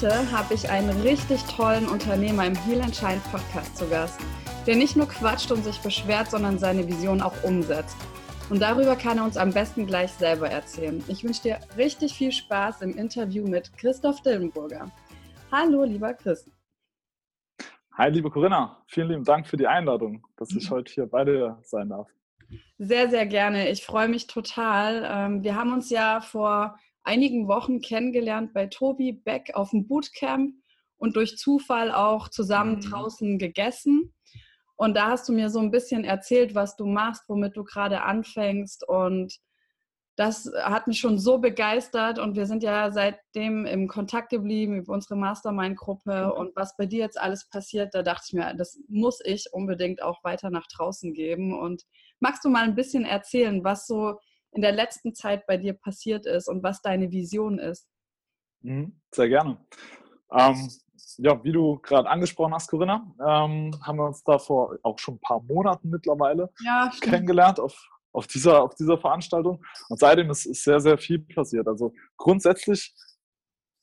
Heute habe ich einen richtig tollen Unternehmer im Heal and Shine Podcast zu Gast, der nicht nur quatscht und sich beschwert, sondern seine Vision auch umsetzt. Und darüber kann er uns am besten gleich selber erzählen. Ich wünsche dir richtig viel Spaß im Interview mit Christoph Dillenburger. Hallo, lieber Chris. Hi, liebe Corinna. Vielen lieben Dank für die Einladung, dass ich heute hier bei dir sein darf. Sehr, sehr gerne. Ich freue mich total. Ähm, wir haben uns ja vor einigen Wochen kennengelernt bei Tobi Beck auf dem Bootcamp und durch Zufall auch zusammen mhm. draußen gegessen. Und da hast du mir so ein bisschen erzählt, was du machst, womit du gerade anfängst. Und das hat mich schon so begeistert. Und wir sind ja seitdem im Kontakt geblieben über unsere Mastermind-Gruppe. Mhm. Und was bei dir jetzt alles passiert, da dachte ich mir, das muss ich unbedingt auch weiter nach draußen geben. Und magst du mal ein bisschen erzählen, was so in der letzten Zeit bei dir passiert ist und was deine Vision ist. Mhm, sehr gerne. Ähm, ja, wie du gerade angesprochen hast, Corinna, ähm, haben wir uns da vor auch schon ein paar Monaten mittlerweile ja, kennengelernt auf, auf, dieser, auf dieser Veranstaltung. Und seitdem ist, ist sehr, sehr viel passiert. Also grundsätzlich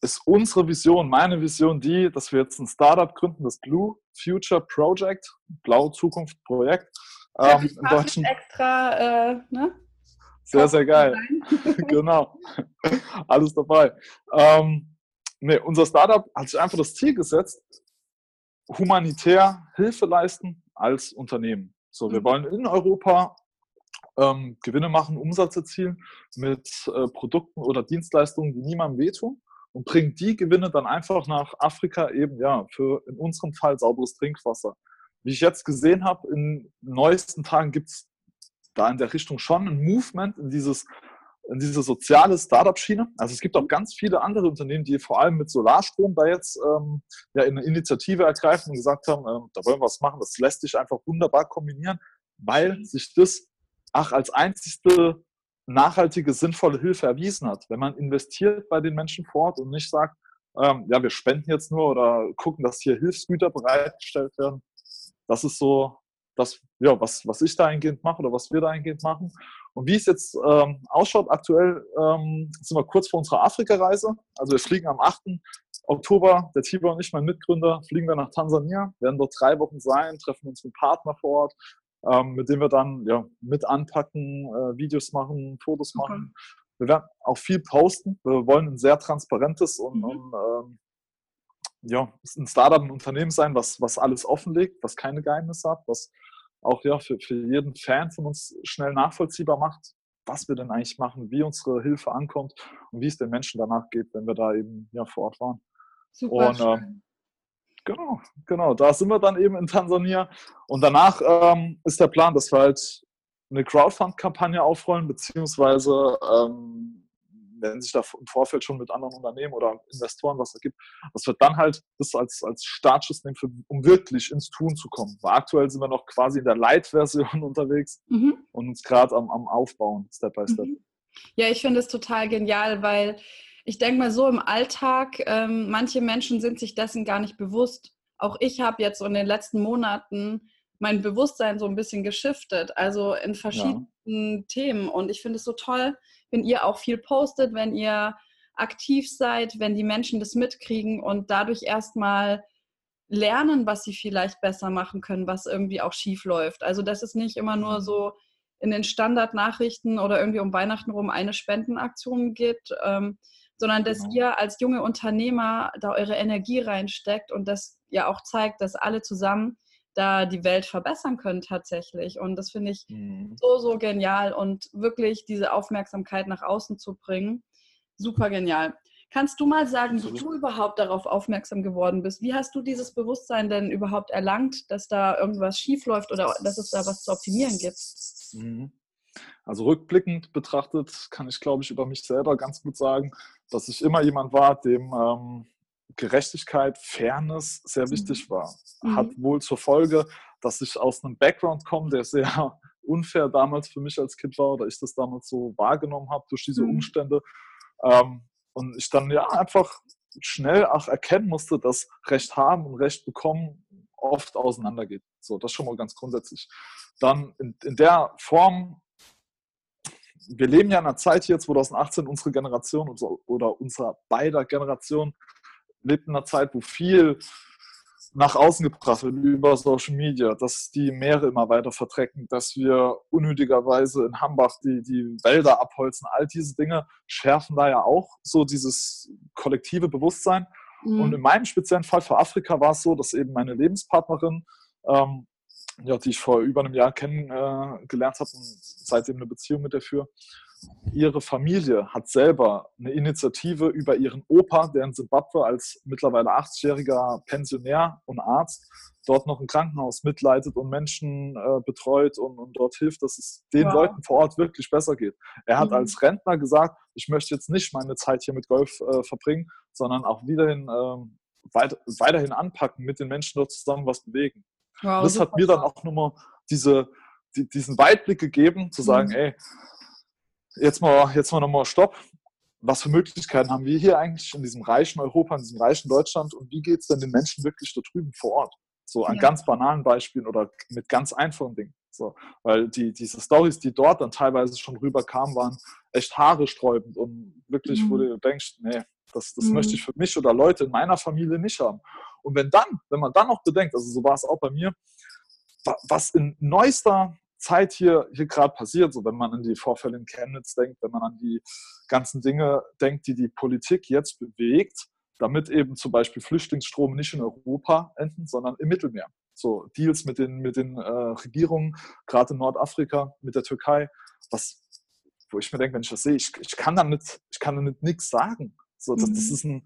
ist unsere Vision, meine Vision die, dass wir jetzt ein Startup gründen, das Blue Future Project, Blaue Zukunft Projekt. Ähm, ja, in Deutschen. extra, äh, ne? Sehr, sehr geil. genau. Alles dabei. Ähm, nee, unser Startup hat sich einfach das Ziel gesetzt, humanitär Hilfe leisten als Unternehmen. So, wir mhm. wollen in Europa ähm, Gewinne machen, Umsatz erzielen mit äh, Produkten oder Dienstleistungen, die niemandem wehtun und bringen die Gewinne dann einfach nach Afrika eben, ja, für in unserem Fall sauberes Trinkwasser. Wie ich jetzt gesehen habe, in neuesten Tagen gibt es da in der Richtung schon ein Movement in dieses in diese soziale Startup-Schiene. Also es gibt auch ganz viele andere Unternehmen, die vor allem mit Solarstrom da jetzt ähm, ja in eine Initiative ergreifen und gesagt haben, äh, da wollen wir was machen. Das lässt sich einfach wunderbar kombinieren, weil sich das ach als einzigste nachhaltige, sinnvolle Hilfe erwiesen hat. Wenn man investiert bei den Menschen vor Ort und nicht sagt, ähm, ja, wir spenden jetzt nur oder gucken, dass hier Hilfsgüter bereitgestellt werden. Das ist so das, ja, was, was ich dahingehend mache oder was wir dahingehend machen. Und wie es jetzt ähm, ausschaut, aktuell ähm, sind wir kurz vor unserer Afrika-Reise. Also wir fliegen am 8. Oktober, der Tibor und ich, mein Mitgründer, fliegen wir nach Tansania, werden dort drei Wochen sein, treffen uns mit Partner vor Ort, ähm, mit dem wir dann ja, mit anpacken, äh, Videos machen, Fotos okay. machen. Wir werden auch viel posten. Wir wollen ein sehr transparentes und, mhm. und ähm, ja, ein Startup, ein Unternehmen sein, was, was alles offenlegt, was keine Geheimnisse hat, was auch ja, für, für jeden Fan von uns schnell nachvollziehbar macht, was wir denn eigentlich machen, wie unsere Hilfe ankommt und wie es den Menschen danach geht, wenn wir da eben ja, vor Ort waren. Super und, äh, genau, genau, da sind wir dann eben in Tansania und danach ähm, ist der Plan, dass wir halt eine Crowdfund-Kampagne aufrollen, beziehungsweise ähm, wenn sich da im Vorfeld schon mit anderen Unternehmen oder Investoren was ergibt, das wird dann halt das als, als Startschuss nehmen, für, um wirklich ins Tun zu kommen. Weil aktuell sind wir noch quasi in der Light-Version unterwegs mhm. und uns gerade am, am Aufbauen, Step by Step. Mhm. Ja, ich finde es total genial, weil ich denke mal so im Alltag, ähm, manche Menschen sind sich dessen gar nicht bewusst. Auch ich habe jetzt so in den letzten Monaten mein Bewusstsein so ein bisschen geschiftet, also in verschiedenen ja. Themen. Und ich finde es so toll, wenn ihr auch viel postet, wenn ihr aktiv seid, wenn die Menschen das mitkriegen und dadurch erstmal lernen, was sie vielleicht besser machen können, was irgendwie auch schief läuft. Also dass es nicht immer nur so in den Standardnachrichten oder irgendwie um Weihnachten rum eine Spendenaktion gibt, ähm, sondern dass genau. ihr als junge Unternehmer da eure Energie reinsteckt und das ja auch zeigt, dass alle zusammen da die Welt verbessern können tatsächlich. Und das finde ich mhm. so, so genial und wirklich diese Aufmerksamkeit nach außen zu bringen, super genial. Kannst du mal sagen, wie du überhaupt darauf aufmerksam geworden bist? Wie hast du dieses Bewusstsein denn überhaupt erlangt, dass da irgendwas schiefläuft oder dass es da was zu optimieren gibt? Mhm. Also rückblickend betrachtet kann ich, glaube ich, über mich selber ganz gut sagen, dass ich immer jemand war, dem ähm, Gerechtigkeit, Fairness sehr wichtig mhm. war. Hat mhm. wohl zur Folge, dass ich aus einem Background komme, der sehr unfair damals für mich als Kind war oder ich das damals so wahrgenommen habe durch diese mhm. Umstände. Ähm, und ich dann ja einfach schnell auch erkennen musste, dass Recht haben und Recht bekommen oft auseinandergeht. So, das schon mal ganz grundsätzlich. Dann in, in der Form, wir leben ja in einer Zeit hier, 2018, unsere Generation oder unsere beider Generation lebt in einer Zeit, wo viel nach außen gebracht wird über Social Media, dass die Meere immer weiter verdrecken, dass wir unnötigerweise in Hambach die, die Wälder abholzen. All diese Dinge schärfen da ja auch so dieses kollektive Bewusstsein. Mhm. Und in meinem speziellen Fall für Afrika war es so, dass eben meine Lebenspartnerin, ähm, ja, die ich vor über einem Jahr kennengelernt habe und seitdem eine Beziehung mit der führe, ihre Familie hat selber eine Initiative über ihren Opa, der in Simbabwe als mittlerweile 80-jähriger Pensionär und Arzt dort noch ein Krankenhaus mitleitet und Menschen äh, betreut und, und, dort hilft, dass es den wow. Leuten vor Ort wirklich besser geht. Er hat mhm. als Rentner gesagt, ich möchte jetzt nicht meine Zeit hier mit Golf äh, verbringen, sondern auch wiederhin, äh, weit, weiterhin anpacken, mit den Menschen dort zusammen was bewegen. Wow, das hat mir dann auch nochmal diese, die, diesen Weitblick gegeben, zu sagen, mhm. ey, jetzt mal, jetzt mal nochmal Stopp. Was für Möglichkeiten haben wir hier eigentlich in diesem reichen Europa, in diesem reichen Deutschland und wie geht es denn den Menschen wirklich da drüben vor Ort? So an ja. ganz banalen Beispielen oder mit ganz einfachen Dingen. So, weil die, diese Stories, die dort dann teilweise schon rüberkamen, waren echt haaresträubend und wirklich, mhm. wo du denkst, nee, das, das mhm. möchte ich für mich oder Leute in meiner Familie nicht haben. Und wenn dann, wenn man dann noch bedenkt, also so war es auch bei mir, was in neuester Zeit hier, hier gerade passiert, so wenn man an die Vorfälle in Chemnitz denkt, wenn man an die ganzen Dinge denkt, die die Politik jetzt bewegt, damit eben zum Beispiel Flüchtlingsstrome nicht in Europa enden, sondern im Mittelmeer. So Deals mit den, mit den äh, Regierungen, gerade in Nordafrika, mit der Türkei, was, wo ich mir denke, wenn ich das sehe, ich, ich kann da nicht, ich kann da nicht nichts sagen. So, das, das mhm. ist ein,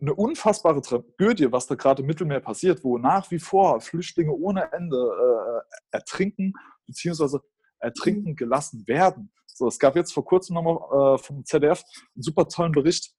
eine unfassbare Tragödie, was da gerade im Mittelmeer passiert, wo nach wie vor Flüchtlinge ohne Ende äh, ertrinken beziehungsweise ertrinken gelassen werden. So, es gab jetzt vor kurzem nochmal äh, vom ZDF einen super tollen Bericht,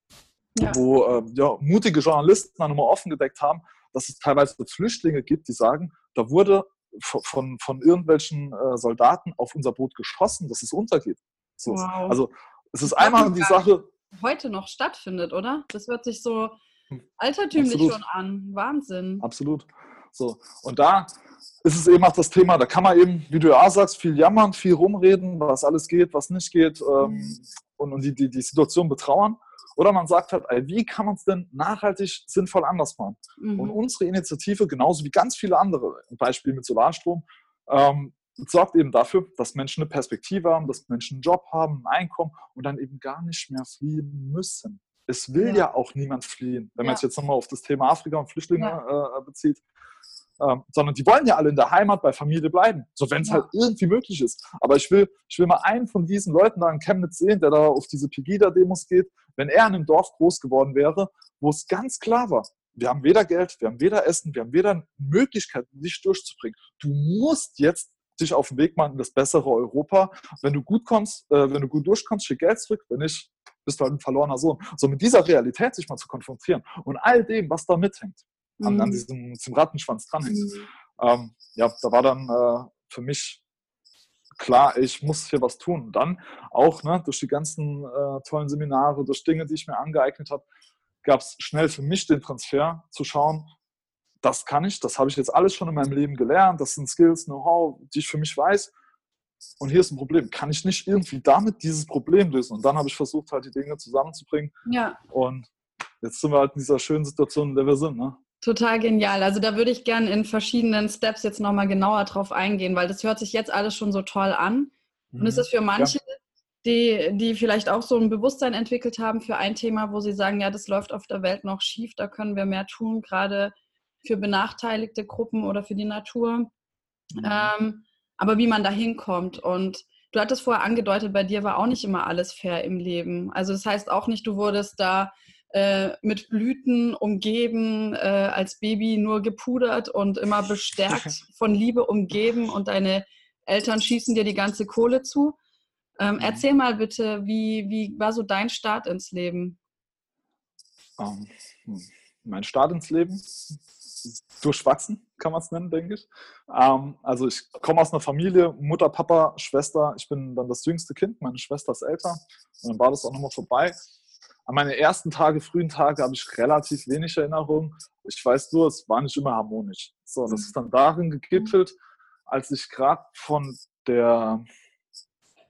ja. wo äh, ja, mutige Journalisten dann nochmal offen gedeckt haben, dass es teilweise Flüchtlinge gibt, die sagen, da wurde von, von irgendwelchen äh, Soldaten auf unser Boot geschossen, dass es untergeht. So, wow. Also es ist einmal die Sache. Heute noch stattfindet, oder? Das hört sich so hm. altertümlich Absolut. schon an. Wahnsinn. Absolut. So, und da ist es eben auch das Thema, da kann man eben, wie du ja sagst, viel jammern, viel rumreden, was alles geht, was nicht geht ähm, mhm. und, und die, die, die Situation betrauern. Oder man sagt halt, ey, wie kann man es denn nachhaltig sinnvoll anders machen? Mhm. Und unsere Initiative, genauso wie ganz viele andere, ein Beispiel mit Solarstrom, ähm, sorgt eben dafür, dass Menschen eine Perspektive haben, dass Menschen einen Job haben, ein Einkommen und dann eben gar nicht mehr fliehen müssen. Es will ja, ja auch niemand fliehen, wenn ja. man sich jetzt nochmal auf das Thema Afrika und Flüchtlinge ja. äh, bezieht ähm, sondern die wollen ja alle in der Heimat bei Familie bleiben, so wenn es ja. halt irgendwie möglich ist. Aber ich will, ich will mal einen von diesen Leuten da in Chemnitz sehen, der da auf diese Pegida-Demos geht, wenn er in einem Dorf groß geworden wäre, wo es ganz klar war, wir haben weder Geld, wir haben weder Essen, wir haben weder Möglichkeiten, dich durchzubringen. Du musst jetzt dich auf den Weg machen in das bessere Europa. Wenn du gut kommst, äh, wenn du gut durchkommst, schick Geld zurück. Wenn nicht, bist du halt ein verlorener Sohn. So mit dieser Realität sich mal zu konfrontieren und all dem, was da mithängt an, mhm. an diesem, diesem Rattenschwanz dranhängt. Mhm. Ähm, ja, da war dann äh, für mich klar, ich muss hier was tun. Und dann auch ne, durch die ganzen äh, tollen Seminare, durch Dinge, die ich mir angeeignet habe, gab es schnell für mich den Transfer zu schauen, das kann ich, das habe ich jetzt alles schon in meinem Leben gelernt, das sind Skills, Know-how, die ich für mich weiß. Und hier ist ein Problem. Kann ich nicht irgendwie damit dieses Problem lösen? Und dann habe ich versucht, halt die Dinge zusammenzubringen. Ja. Und jetzt sind wir halt in dieser schönen Situation, in der wir sind. Ne? Total genial. Also da würde ich gerne in verschiedenen Steps jetzt nochmal genauer drauf eingehen, weil das hört sich jetzt alles schon so toll an. Und es mhm. ist für manche, ja. die, die vielleicht auch so ein Bewusstsein entwickelt haben für ein Thema, wo sie sagen, ja, das läuft auf der Welt noch schief, da können wir mehr tun, gerade für benachteiligte Gruppen oder für die Natur. Mhm. Ähm, aber wie man da hinkommt und du hattest vorher angedeutet, bei dir war auch nicht immer alles fair im Leben. Also das heißt auch nicht, du wurdest da äh, mit Blüten umgeben, äh, als Baby nur gepudert und immer bestärkt von Liebe umgeben und deine Eltern schießen dir die ganze Kohle zu. Ähm, mhm. erzähl mal bitte, wie, wie war so dein Start ins Leben? Um, ähm, mein Start ins Leben? Durchwachsen, kann man es nennen, denke ich. Ähm, also ich komme aus einer Familie, Mutter, Papa, Schwester. Ich bin dann das jüngste Kind, meine Schwester ist älter. Und dann war das auch nochmal vorbei. An meine ersten Tage, frühen Tage habe ich relativ wenig Erinnerung. Ich weiß nur, es war nicht immer harmonisch. So, das ist dann darin gegipfelt, als ich gerade von der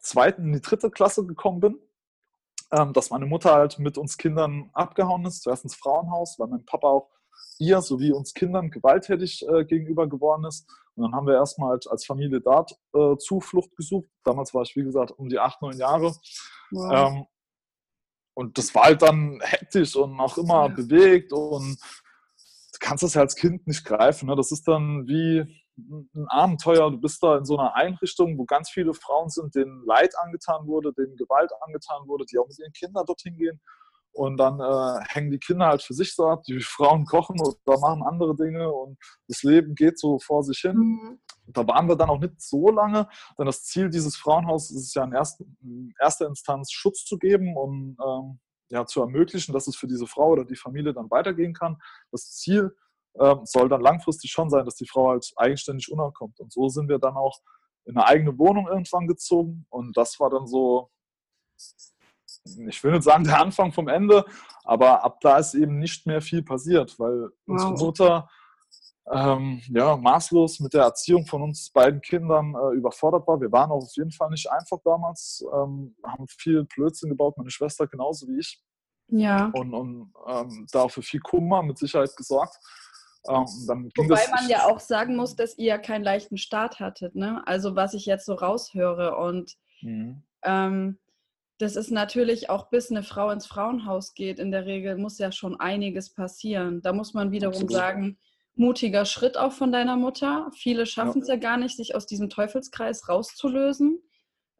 zweiten in die dritte Klasse gekommen bin, ähm, dass meine Mutter halt mit uns Kindern abgehauen ist, zuerst ins Frauenhaus, weil mein Papa auch ihr sowie uns Kindern gewalttätig äh, gegenüber geworden ist. Und dann haben wir erstmal als, als Familie dort äh, Zuflucht gesucht. Damals war ich, wie gesagt, um die acht, neun Jahre. Wow. Ähm, und das war halt dann hektisch und auch immer ja. bewegt und du kannst das ja als Kind nicht greifen. Ne? Das ist dann wie ein Abenteuer. Du bist da in so einer Einrichtung, wo ganz viele Frauen sind, denen Leid angetan wurde, denen Gewalt angetan wurde, die auch mit ihren Kindern dorthin gehen. Und dann äh, hängen die Kinder halt für sich so ab, die Frauen kochen oder machen andere Dinge und das Leben geht so vor sich hin. Mhm. Da waren wir dann auch nicht so lange, denn das Ziel dieses Frauenhauses ist ja in, erster, in erster Instanz Schutz zu geben und ähm, ja, zu ermöglichen, dass es für diese Frau oder die Familie dann weitergehen kann. Das Ziel ähm, soll dann langfristig schon sein, dass die Frau halt eigenständig unterkommt. Und so sind wir dann auch in eine eigene Wohnung irgendwann gezogen und das war dann so ich will nicht sagen der Anfang vom Ende, aber ab da ist eben nicht mehr viel passiert, weil wow. unsere Mutter ähm, ja, maßlos mit der Erziehung von uns beiden Kindern äh, überfordert war. Wir waren auch auf jeden Fall nicht einfach damals, ähm, haben viel Blödsinn gebaut, meine Schwester genauso wie ich. Ja. Und, und ähm, da für viel Kummer mit Sicherheit gesorgt. Ähm, Wobei man ja auch sagen muss, dass ihr ja keinen leichten Start hattet. Ne? Also was ich jetzt so raushöre und mhm. ähm, das ist natürlich auch, bis eine Frau ins Frauenhaus geht, in der Regel muss ja schon einiges passieren. Da muss man wiederum Absolut. sagen, mutiger Schritt auch von deiner Mutter. Viele schaffen es ja. ja. gar nicht, sich aus diesem Teufelskreis rauszulösen.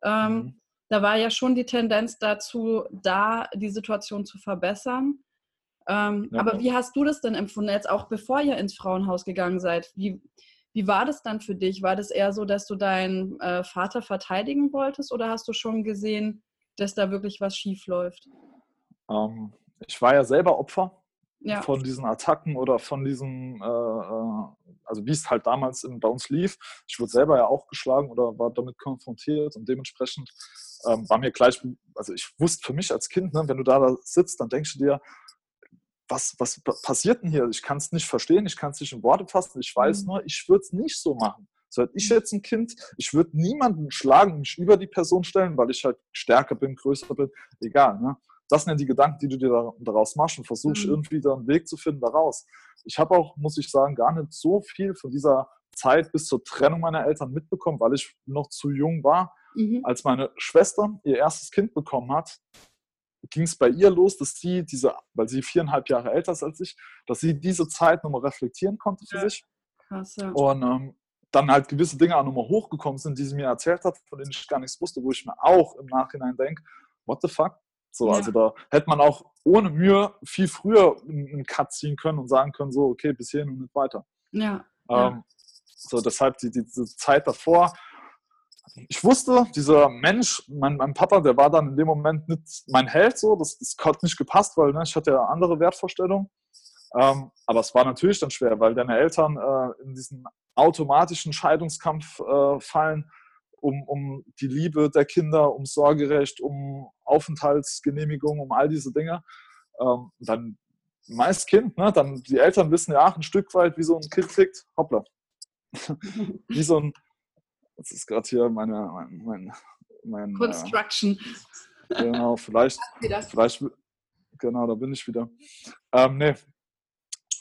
Ähm, mhm. Da war ja schon die Tendenz dazu, da die Situation zu verbessern. Ähm, ja. Aber wie hast du das denn empfunden, jetzt auch bevor ihr ins Frauenhaus gegangen seid? Wie, wie war das dann für dich? War das eher so, dass du deinen äh, Vater verteidigen wolltest oder hast du schon gesehen, dass da wirklich was schief läuft? Ähm, ich war ja selber Opfer ja. von diesen Attacken oder von diesem, äh, äh, also wie es halt damals in, bei uns lief. Ich wurde selber ja auch geschlagen oder war damit konfrontiert und dementsprechend ähm, war mir gleich, also ich wusste für mich als Kind, ne, wenn du da sitzt, dann denkst du dir, was, was passiert denn hier? Ich kann es nicht verstehen, ich kann es nicht in Worte fassen, ich weiß mhm. nur, ich würde es nicht so machen. So hätte ich jetzt ein Kind, ich würde niemanden schlagen, mich über die Person stellen, weil ich halt stärker bin, größer bin, egal. Ne? Das sind ja die Gedanken, die du dir daraus machst und versuchst mhm. irgendwie da einen Weg zu finden daraus. Ich habe auch, muss ich sagen, gar nicht so viel von dieser Zeit bis zur Trennung meiner Eltern mitbekommen, weil ich noch zu jung war. Mhm. Als meine Schwester ihr erstes Kind bekommen hat, ging es bei ihr los, dass sie diese, weil sie viereinhalb Jahre älter ist als ich, dass sie diese Zeit nochmal reflektieren konnte für ja. sich. Krass, ja. Und ähm, dann halt gewisse Dinge auch nochmal hochgekommen sind, die sie mir erzählt hat, von denen ich gar nichts wusste, wo ich mir auch im Nachhinein denke, what the fuck? So, ja. also da hätte man auch ohne Mühe viel früher einen Cut ziehen können und sagen können, so, okay, bis hierhin und nicht weiter. Ja. Ähm, ja. So, deshalb die, die, diese Zeit davor. Ich wusste, dieser Mensch, mein, mein, Papa, der war dann in dem Moment nicht mein Held, so, das, das hat nicht gepasst, weil ne, ich hatte ja andere Wertvorstellungen. Ähm, aber es war natürlich dann schwer, weil deine Eltern äh, in diesen automatischen Scheidungskampf äh, fallen, um, um die Liebe der Kinder, um Sorgerecht, um Aufenthaltsgenehmigung, um all diese Dinge. Ähm, dann meist Kind, ne? dann die Eltern wissen ja auch ein Stück weit, wie so ein Kind tickt. Hoppla. wie so ein, das ist gerade hier meine, mein, mein, mein Construction. Äh, genau, vielleicht, vielleicht, genau, da bin ich wieder. Ähm, nee,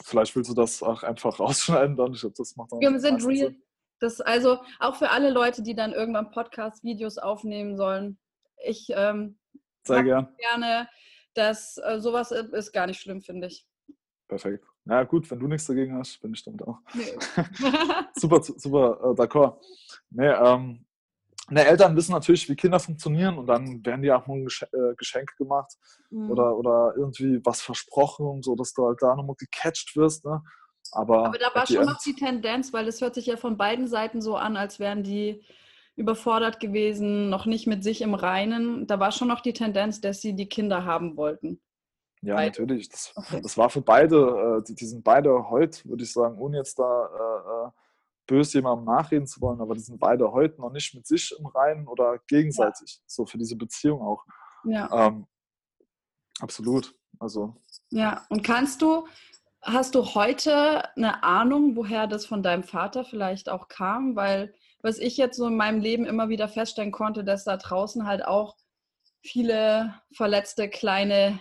Vielleicht willst du das auch einfach rausschneiden, dann. Ich glaube, das macht dann Wir sind real. Das also auch für alle Leute, die dann irgendwann Podcast-Videos aufnehmen sollen. Ich ähm, Sehr gern. gerne, dass äh, sowas ist gar nicht schlimm, finde ich. Perfekt. Ja, gut, wenn du nichts dagegen hast, bin ich damit auch. Nee. super, super, äh, d'accord. Nee, ähm, Ne, Eltern wissen natürlich, wie Kinder funktionieren und dann werden dir auch mal ein äh, Geschenk gemacht mhm. oder, oder irgendwie was versprochen und so, dass du halt da nochmal gecatcht wirst. Ne? Aber, Aber da war schon noch die Tendenz, weil es hört sich ja von beiden Seiten so an, als wären die überfordert gewesen, noch nicht mit sich im Reinen. Da war schon noch die Tendenz, dass sie die Kinder haben wollten. Ja, beide. natürlich. Das, okay. das, war für beide, äh, die, die sind beide heute, würde ich sagen, ohne jetzt da äh böse jemandem nachreden zu wollen, aber die sind beide heute noch nicht mit sich im Reinen oder gegenseitig, ja. so für diese Beziehung auch. Ja. Ähm, Absolut. Also. Ja, und kannst du, hast du heute eine Ahnung, woher das von deinem Vater vielleicht auch kam? Weil was ich jetzt so in meinem Leben immer wieder feststellen konnte, dass da draußen halt auch viele verletzte kleine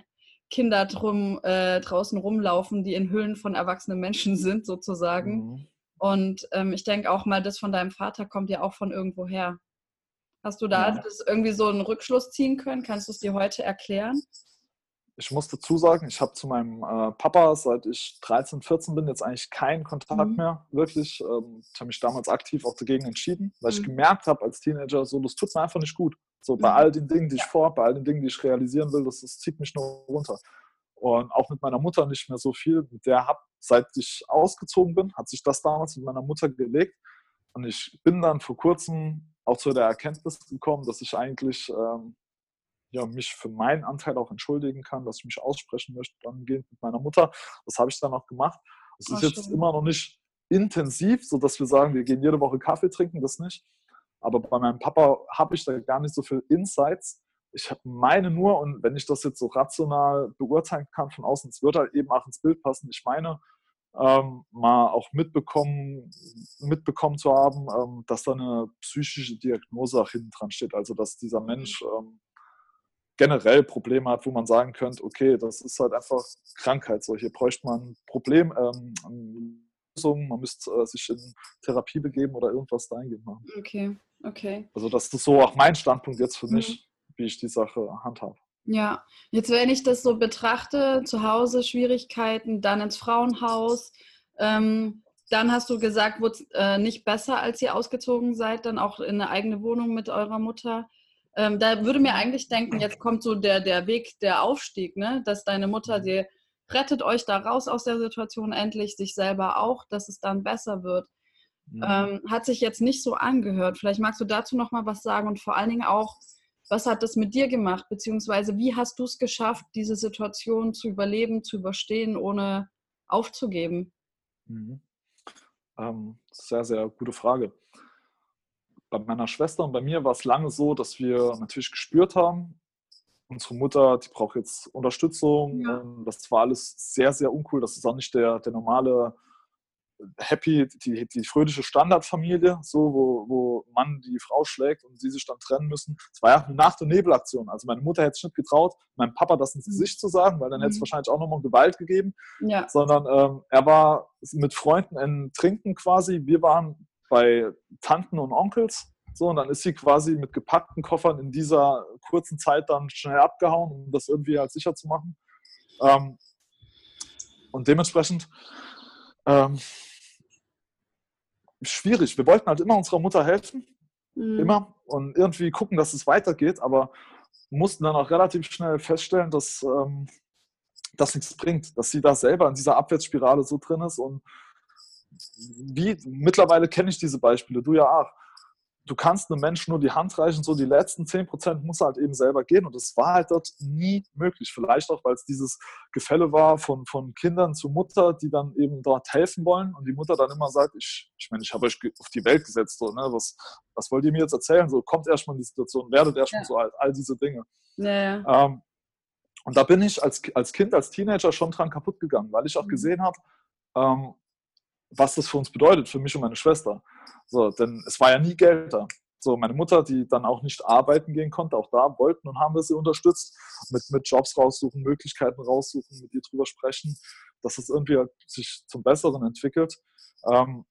Kinder drum, äh, draußen rumlaufen, die in Hüllen von erwachsenen Menschen sind, sozusagen. Mhm. Und ähm, ich denke auch mal, das von deinem Vater kommt ja auch von irgendwo her. Hast du da ja. das irgendwie so einen Rückschluss ziehen können? Kannst du es dir heute erklären? Ich muss dazu sagen, ich habe zu meinem äh, Papa, seit ich 13, 14 bin, jetzt eigentlich keinen Kontakt mhm. mehr, wirklich. Ähm, ich habe mich damals aktiv auch dagegen entschieden, weil mhm. ich gemerkt habe als Teenager, so, das tut mir einfach nicht gut. So bei mhm. all den Dingen, die ich vor, bei all den Dingen, die ich realisieren will, das, das zieht mich nur runter. Und auch mit meiner Mutter nicht mehr so viel. Mit der habe, seit ich ausgezogen bin, hat sich das damals mit meiner Mutter gelegt. Und ich bin dann vor kurzem auch zu der Erkenntnis gekommen, dass ich eigentlich ähm, ja, mich für meinen Anteil auch entschuldigen kann, dass ich mich aussprechen möchte, dann gehen mit meiner Mutter. Das habe ich dann auch gemacht. Es ist jetzt immer noch nicht intensiv, sodass wir sagen, wir gehen jede Woche Kaffee trinken, das nicht. Aber bei meinem Papa habe ich da gar nicht so viel Insights. Ich meine nur, und wenn ich das jetzt so rational beurteilen kann von außen, es wird halt eben auch ins Bild passen. Ich meine, ähm, mal auch mitbekommen, mitbekommen zu haben, ähm, dass da eine psychische Diagnose auch hinten dran steht. Also dass dieser Mensch ähm, generell Probleme hat, wo man sagen könnte, okay, das ist halt einfach Krankheit. So, hier bräuchte man ein Problem, ähm, Lösung, man müsste äh, sich in Therapie begeben oder irgendwas dahingehend machen. Okay, okay. Also das ist so auch mein Standpunkt jetzt für mhm. mich, wie ich die Sache handhabe. Ja, jetzt wenn ich das so betrachte, zu Hause Schwierigkeiten, dann ins Frauenhaus, ähm, dann hast du gesagt, wurde es äh, nicht besser, als ihr ausgezogen seid, dann auch in eine eigene Wohnung mit eurer Mutter. Ähm, da würde mir eigentlich denken, jetzt kommt so der, der Weg, der Aufstieg, ne? dass deine Mutter dir rettet euch da raus aus der Situation endlich, sich selber auch, dass es dann besser wird. Mhm. Ähm, hat sich jetzt nicht so angehört. Vielleicht magst du dazu noch mal was sagen und vor allen Dingen auch, was hat das mit dir gemacht, beziehungsweise wie hast du es geschafft, diese Situation zu überleben, zu überstehen, ohne aufzugeben? Mhm. Ähm, sehr, sehr gute Frage bei meiner Schwester und bei mir war es lange so, dass wir natürlich gespürt haben, unsere Mutter, die braucht jetzt Unterstützung. Ja. Das war alles sehr, sehr uncool. Das ist auch nicht der, der normale Happy, die, die fröhliche Standardfamilie, so, wo, wo Mann die Frau schlägt und sie sich dann trennen müssen. Es war ja eine Nacht- und Nebelaktion. Also meine Mutter hätte es nicht getraut, meinem Papa das ins. Gesicht zu sagen, weil dann hätte es mhm. wahrscheinlich auch nochmal Gewalt gegeben. Ja. Sondern ähm, er war mit Freunden in Trinken quasi. Wir waren bei Tanten und Onkels. So, und dann ist sie quasi mit gepackten Koffern in dieser kurzen Zeit dann schnell abgehauen, um das irgendwie halt sicher zu machen. Ähm, und dementsprechend ähm, schwierig. Wir wollten halt immer unserer Mutter helfen, mhm. immer, und irgendwie gucken, dass es weitergeht, aber mussten dann auch relativ schnell feststellen, dass ähm, das nichts bringt, dass sie da selber in dieser Abwärtsspirale so drin ist und wie, mittlerweile kenne ich diese Beispiele, du ja auch. Du kannst einem Menschen nur die Hand reichen, so die letzten 10% muss er halt eben selber gehen. Und das war halt dort nie möglich. Vielleicht auch, weil es dieses Gefälle war von, von Kindern zu Mutter, die dann eben dort helfen wollen. Und die Mutter dann immer sagt, ich, ich meine, ich habe euch auf die Welt gesetzt. So, ne? was, was wollt ihr mir jetzt erzählen? So, kommt erstmal in die Situation, werdet erstmal ja. so alt, all diese Dinge. Ja, ja. Ähm, und da bin ich als, als Kind, als Teenager schon dran kaputt gegangen, weil ich auch mhm. gesehen habe, ähm, was das für uns bedeutet, für mich und meine Schwester. So, denn es war ja nie Geld da. So, meine Mutter, die dann auch nicht arbeiten gehen konnte, auch da wollten und haben wir sie unterstützt, mit, mit Jobs raussuchen, Möglichkeiten raussuchen, mit ihr drüber sprechen, dass es irgendwie halt sich zum Besseren entwickelt. Ähm,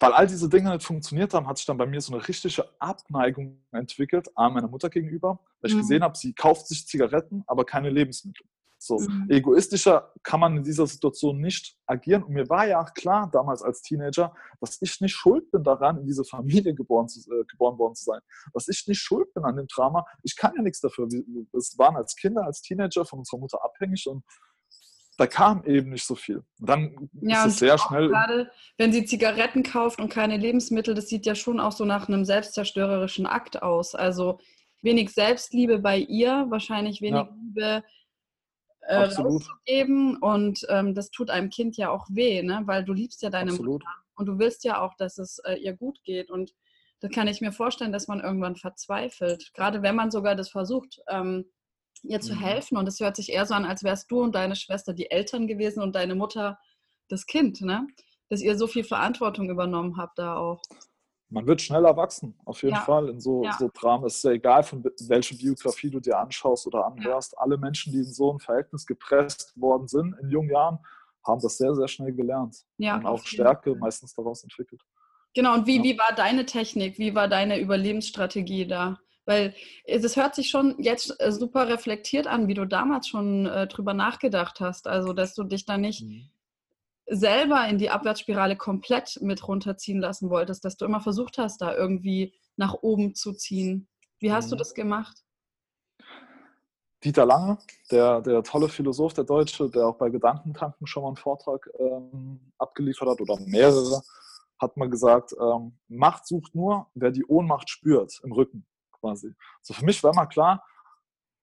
weil all diese Dinge nicht funktioniert haben, hat sich dann bei mir so eine richtige Abneigung entwickelt, an meiner Mutter gegenüber, weil ich mhm. gesehen habe, sie kauft sich Zigaretten, aber keine Lebensmittel. So mhm. egoistischer kann man in dieser Situation nicht agieren. Und mir war ja auch klar damals als Teenager, dass ich nicht schuld bin daran, in diese Familie geboren, zu, äh, geboren worden zu sein. Dass ich nicht schuld bin an dem Drama. Ich kann ja nichts dafür. Wir waren als Kinder, als Teenager von unserer Mutter abhängig und da kam eben nicht so viel. dann ja, ist es sehr schnell. Gerade wenn sie Zigaretten kauft und keine Lebensmittel, das sieht ja schon auch so nach einem selbstzerstörerischen Akt aus. Also wenig Selbstliebe bei ihr, wahrscheinlich wenig ja. Liebe äh, rauszugeben. Und ähm, das tut einem Kind ja auch weh, ne? weil du liebst ja deine Absolut. Mutter und du willst ja auch, dass es äh, ihr gut geht. Und da kann ich mir vorstellen, dass man irgendwann verzweifelt. Gerade wenn man sogar das versucht, ähm, ihr zu mhm. helfen. Und es hört sich eher so an, als wärst du und deine Schwester die Eltern gewesen und deine Mutter das Kind, ne? Dass ihr so viel Verantwortung übernommen habt da auch. Man wird schneller wachsen, auf jeden ja. Fall. In so, ja. so Dramen Es ist ja egal, von welche Biografie du dir anschaust oder anhörst. Alle Menschen, die in so ein Verhältnis gepresst worden sind in jungen Jahren, haben das sehr, sehr schnell gelernt. Und auch Stärke meistens daraus entwickelt. Genau, und wie, wie war deine Technik? Wie war deine Überlebensstrategie da? Weil es hört sich schon jetzt äh, super reflektiert an, wie du damals schon äh, drüber nachgedacht hast. Also, dass du dich da nicht mhm. Selber in die Abwärtsspirale komplett mit runterziehen lassen wolltest, dass du immer versucht hast, da irgendwie nach oben zu ziehen. Wie hast mhm. du das gemacht? Dieter Lange, der, der tolle Philosoph, der Deutsche, der auch bei Gedankentanken schon mal einen Vortrag ähm, abgeliefert hat oder mehrere, hat mal gesagt, ähm, Macht sucht nur, wer die Ohnmacht spürt im Rücken quasi. So für mich war immer klar,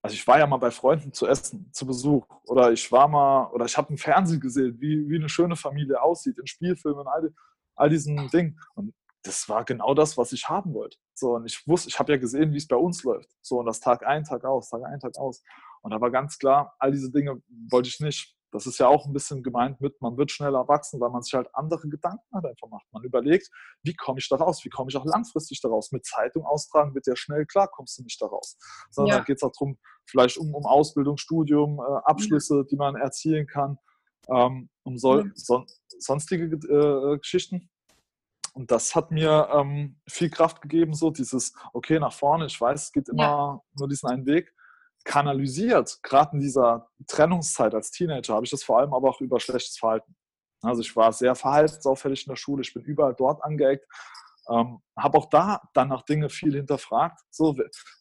also ich war ja mal bei Freunden zu essen, zu Besuch oder ich war mal, oder ich habe im Fernsehen gesehen, wie, wie eine schöne Familie aussieht, in Spielfilmen, all, all diesen Dingen. Und das war genau das, was ich haben wollte. So, und ich wusste, ich habe ja gesehen, wie es bei uns läuft. So, und das Tag ein, Tag aus, Tag ein, Tag aus. Und da war ganz klar, all diese Dinge wollte ich nicht. Das ist ja auch ein bisschen gemeint mit, man wird schneller wachsen, weil man sich halt andere Gedanken halt einfach macht. Man überlegt, wie komme ich da raus? Wie komme ich auch langfristig daraus? Mit Zeitung austragen wird ja schnell klar, kommst du nicht daraus. Sondern ja. da geht es auch darum, vielleicht um, um Ausbildung, Studium, äh, Abschlüsse, ja. die man erzielen kann, ähm, um so, ja. son, sonstige äh, Geschichten. Und das hat mir ähm, viel Kraft gegeben, so dieses, okay, nach vorne, ich weiß, es geht immer nur diesen einen Weg kanalisiert, gerade in dieser Trennungszeit als Teenager, habe ich das vor allem aber auch über schlechtes Verhalten. Also ich war sehr verhaltensauffällig in der Schule, ich bin überall dort angeeckt, ähm, habe auch da dann nach Dinge viel hinterfragt. So,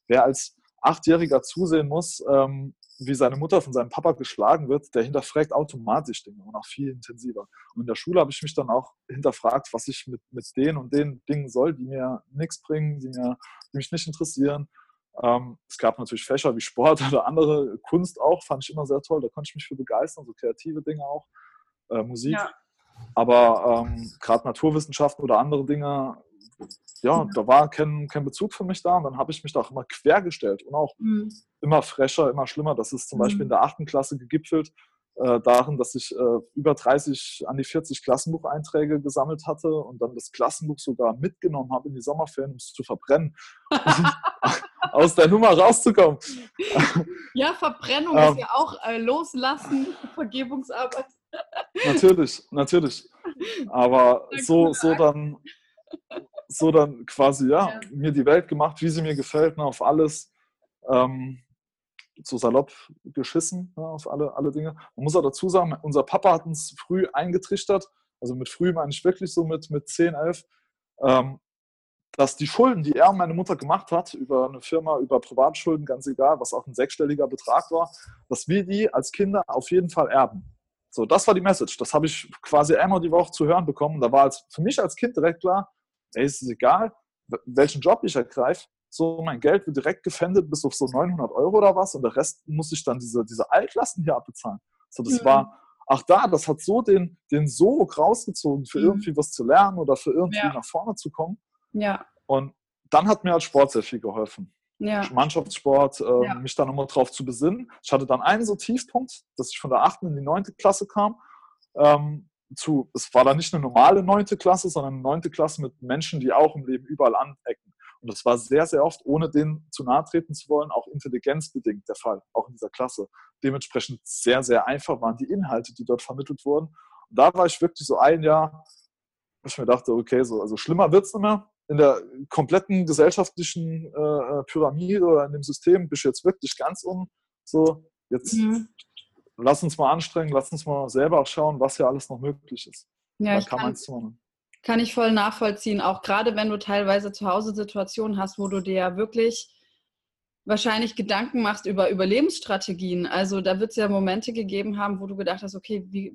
wer als Achtjähriger zusehen muss, ähm, wie seine Mutter von seinem Papa geschlagen wird, der hinterfragt automatisch Dinge und auch viel intensiver. Und in der Schule habe ich mich dann auch hinterfragt, was ich mit, mit den und den Dingen soll, die mir nichts bringen, die, mir, die mich nicht interessieren. Ähm, es gab natürlich Fächer wie Sport oder andere Kunst auch, fand ich immer sehr toll. Da konnte ich mich für begeistern, so kreative Dinge auch, äh, Musik. Ja. Aber ähm, gerade Naturwissenschaften oder andere Dinge, ja, da war kein, kein Bezug für mich da. Und dann habe ich mich da auch immer quergestellt und auch mhm. immer fresher, immer schlimmer. Das ist zum mhm. Beispiel in der achten Klasse gegipfelt äh, darin, dass ich äh, über 30 an die 40 Klassenbucheinträge gesammelt hatte und dann das Klassenbuch sogar mitgenommen habe in die Sommerferien, um es zu verbrennen, aus der Nummer rauszukommen. Ja, Verbrennung ähm, ist ja auch äh, Loslassen, Vergebungsarbeit. Natürlich, natürlich. Aber so, so dann so dann quasi, ja, ja, mir die Welt gemacht, wie sie mir gefällt, ne, auf alles. Ähm, so salopp geschissen ne, auf alle, alle Dinge. Man muss auch dazu sagen, unser Papa hat uns früh eingetrichtert, also mit früh meine ich wirklich so mit, mit 10, 11, ähm, dass die Schulden, die er und meine Mutter gemacht hat, über eine Firma, über Privatschulden, ganz egal, was auch ein sechsstelliger Betrag war, dass wir die als Kinder auf jeden Fall erben. So, das war die Message. Das habe ich quasi einmal die Woche zu hören bekommen. Da war als, für mich als Kind direkt klar, ey, ist es egal, welchen Job ich ergreife, so mein Geld wird direkt gefändet bis auf so 900 Euro oder was und der Rest muss ich dann diese, diese Altlasten hier abbezahlen. So, das mhm. war, ach da, das hat so den, den Sog rausgezogen, für mhm. irgendwie was zu lernen oder für irgendwie ja. nach vorne zu kommen. Ja. Und dann hat mir als Sport sehr viel geholfen. Ja. Mannschaftssport, äh, ja. mich dann nochmal drauf zu besinnen. Ich hatte dann einen so Tiefpunkt, dass ich von der 8. in die 9. Klasse kam. Ähm, zu, es war dann nicht eine normale 9. Klasse, sondern eine 9. Klasse mit Menschen, die auch im Leben überall anecken. Und das war sehr, sehr oft, ohne denen zu nahe treten zu wollen, auch intelligenzbedingt der Fall, auch in dieser Klasse. Dementsprechend sehr, sehr einfach waren die Inhalte, die dort vermittelt wurden. Und da war ich wirklich so ein Jahr, wo ich mir dachte, okay, so, also schlimmer wird es nicht mehr. In der kompletten gesellschaftlichen äh, äh, Pyramide oder in dem System bist du jetzt wirklich ganz um. So, jetzt mhm. lass uns mal anstrengen, lass uns mal selber auch schauen, was hier alles noch möglich ist. Ja, Dann ich kann, kann kann ich voll nachvollziehen, auch gerade wenn du teilweise zu Hause Situationen hast, wo du dir ja wirklich wahrscheinlich Gedanken machst über Überlebensstrategien. Also da wird es ja Momente gegeben haben, wo du gedacht hast, okay, wie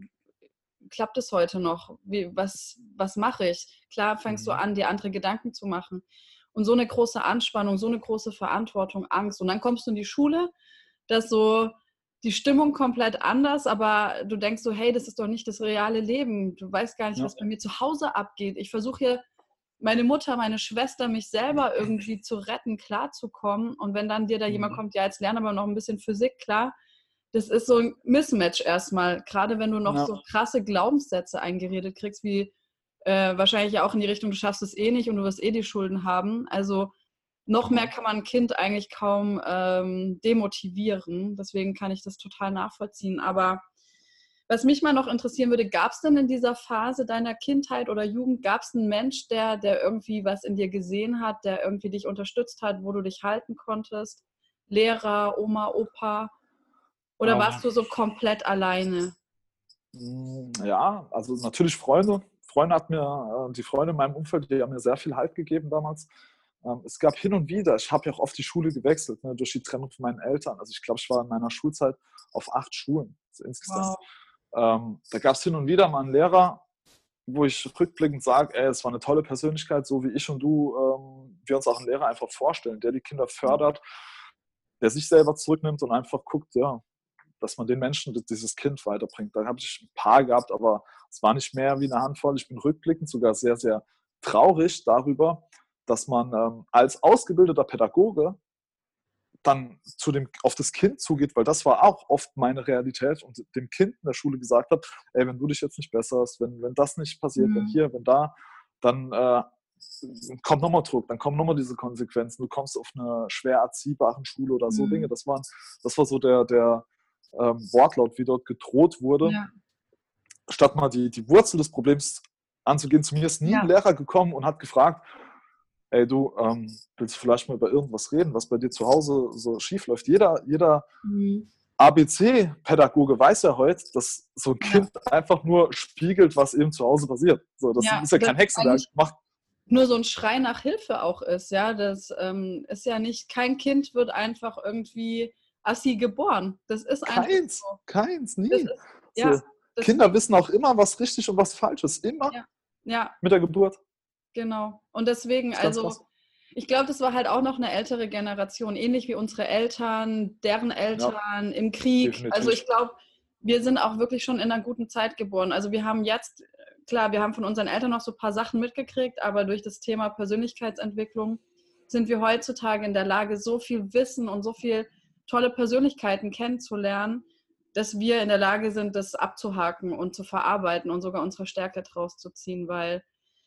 klappt es heute noch? Wie, was was mache ich? Klar fängst mhm. du an, dir andere Gedanken zu machen. Und so eine große Anspannung, so eine große Verantwortung, Angst. Und dann kommst du in die Schule, dass so die Stimmung komplett anders, aber du denkst so, hey, das ist doch nicht das reale Leben. Du weißt gar nicht, ja. was bei mir zu Hause abgeht. Ich versuche hier meine Mutter, meine Schwester, mich selber irgendwie zu retten, klarzukommen. Und wenn dann dir da jemand Mhm. kommt, ja, jetzt lerne aber noch ein bisschen Physik, klar, das ist so ein Mismatch erstmal. Gerade wenn du noch Ja. so krasse Glaubenssätze eingeredet kriegst, wie äh, wahrscheinlich auch in die Richtung, du schaffst es eh nicht und du wirst eh die Schulden haben. Also noch mehr Mhm. kann man ein Kind eigentlich kaum ähm, demotivieren. Deswegen kann ich das total nachvollziehen. Aber was mich mal noch interessieren würde, gab es denn in dieser Phase deiner Kindheit oder Jugend, gab es einen Mensch, der, der irgendwie was in dir gesehen hat, der irgendwie dich unterstützt hat, wo du dich halten konntest? Lehrer, Oma, Opa? Oder Ähm. warst du so komplett alleine? Mm, Ja, also natürlich Freunde. Freunde hat mir, äh, die Freunde in meinem Umfeld, die haben mir sehr viel Halt gegeben damals. Ähm, Es gab hin und wieder, ich habe ja auch oft die Schule gewechselt, ne, durch die Trennung von meinen Eltern. Also ich glaube, ich war in meiner Schulzeit auf acht Schulen insgesamt. Ähm, da gab es hin und wieder mal einen Lehrer, wo ich rückblickend sage, ey, es war eine tolle Persönlichkeit, so wie ich und du, ähm, wir uns auch einen Lehrer einfach vorstellen, der die Kinder fördert, der sich selber zurücknimmt und einfach guckt, ja, dass man den Menschen dieses Kind weiterbringt. Da habe ich ein paar gehabt, aber es war nicht mehr wie eine Handvoll. Ich bin rückblickend sogar sehr, sehr traurig darüber, dass man ähm, als ausgebildeter Pädagoge dann zu dem, auf das Kind zugeht, weil das war auch oft meine Realität und dem Kind in der Schule gesagt habe, ey, wenn du dich jetzt nicht besserst, wenn, wenn das nicht passiert, wenn Mhm. hier, wenn da, dann äh, kommt nochmal Druck, dann kommen nochmal diese Konsequenzen. Du kommst auf eine schwer erziehbaren Schule oder so Mhm. Dinge. Das, waren, das war so der, der ähm, Wortlaut, wie dort gedroht wurde, Ja. statt mal die, die Wurzel des Problems anzugehen. Zu mir ist nie Ja. ein Lehrer gekommen und hat gefragt, ey du, ähm, willst du vielleicht mal über irgendwas reden, was bei dir zu Hause so schief läuft? Jeder, jeder Mhm. ABC-Pädagoge weiß ja heute, dass so ein Ja. Kind einfach nur spiegelt, was eben zu Hause passiert. So, das Ja, ist ja kein Hexenwerk. Macht, nur so ein Schrei nach Hilfe auch ist, ja. Das ähm, ist ja nicht, kein Kind wird einfach irgendwie assi geboren. Das ist einfach keins, so. keins, nie. Ist, ja, so, Kinder wissen auch immer, was richtig und was falsch ist. Immer Ja. ja, mit der Geburt. genau. Und deswegen, also, krass. ich glaube, das war halt auch noch eine ältere Generation, ähnlich wie unsere Eltern, deren Eltern im Krieg. definitiv. Also ich glaube, wir sind auch wirklich schon in einer guten Zeit geboren. Also wir haben jetzt, klar, wir haben von unseren Eltern noch so ein paar Sachen mitgekriegt, aber durch das Thema Persönlichkeitsentwicklung sind wir heutzutage in der Lage, so viel Wissen und so viel tolle Persönlichkeiten kennenzulernen, dass wir in der Lage sind, das abzuhaken und zu verarbeiten und sogar unsere Stärke draus zu ziehen, weil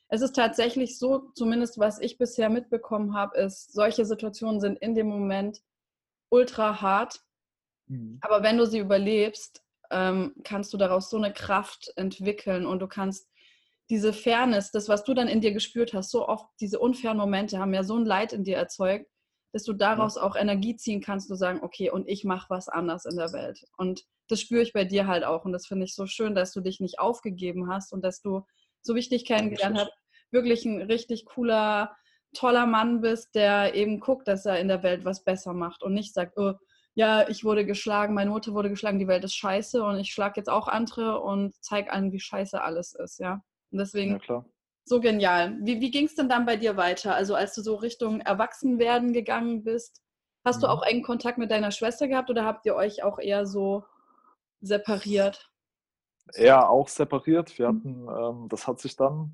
es ist tatsächlich so, zumindest was ich bisher mitbekommen habe, ist, solche Situationen sind in dem Moment ultra hart, Mhm. aber wenn du sie überlebst, ähm, kannst du daraus so eine Kraft entwickeln und du kannst diese Fairness, das, was du dann in dir gespürt hast, so oft diese unfairen Momente haben ja so ein Leid in dir erzeugt, dass du daraus auch Energie ziehen kannst, du sagen, okay, und ich mache was anders in der Welt. Und das spüre ich bei dir halt auch. Und das finde ich so schön, dass du dich nicht aufgegeben hast und dass du, so wie ich dich kennengelernt habe, wirklich ein richtig cooler, toller Mann bist, der eben guckt, dass er in der Welt was besser macht und nicht sagt, oh, ja, ich wurde geschlagen, meine Mutter wurde geschlagen, die Welt ist scheiße und ich schlage jetzt auch andere und zeige allen, wie scheiße alles ist, ja. Und deswegen Ja, klar. So genial. Wie, wie ging es denn dann bei dir weiter? Also als du so Richtung Erwachsenwerden gegangen bist, hast du Mhm. auch engen Kontakt mit deiner Schwester gehabt oder habt ihr euch auch eher so separiert? eher auch separiert. Wir Mhm. hatten, ähm, das hat sich dann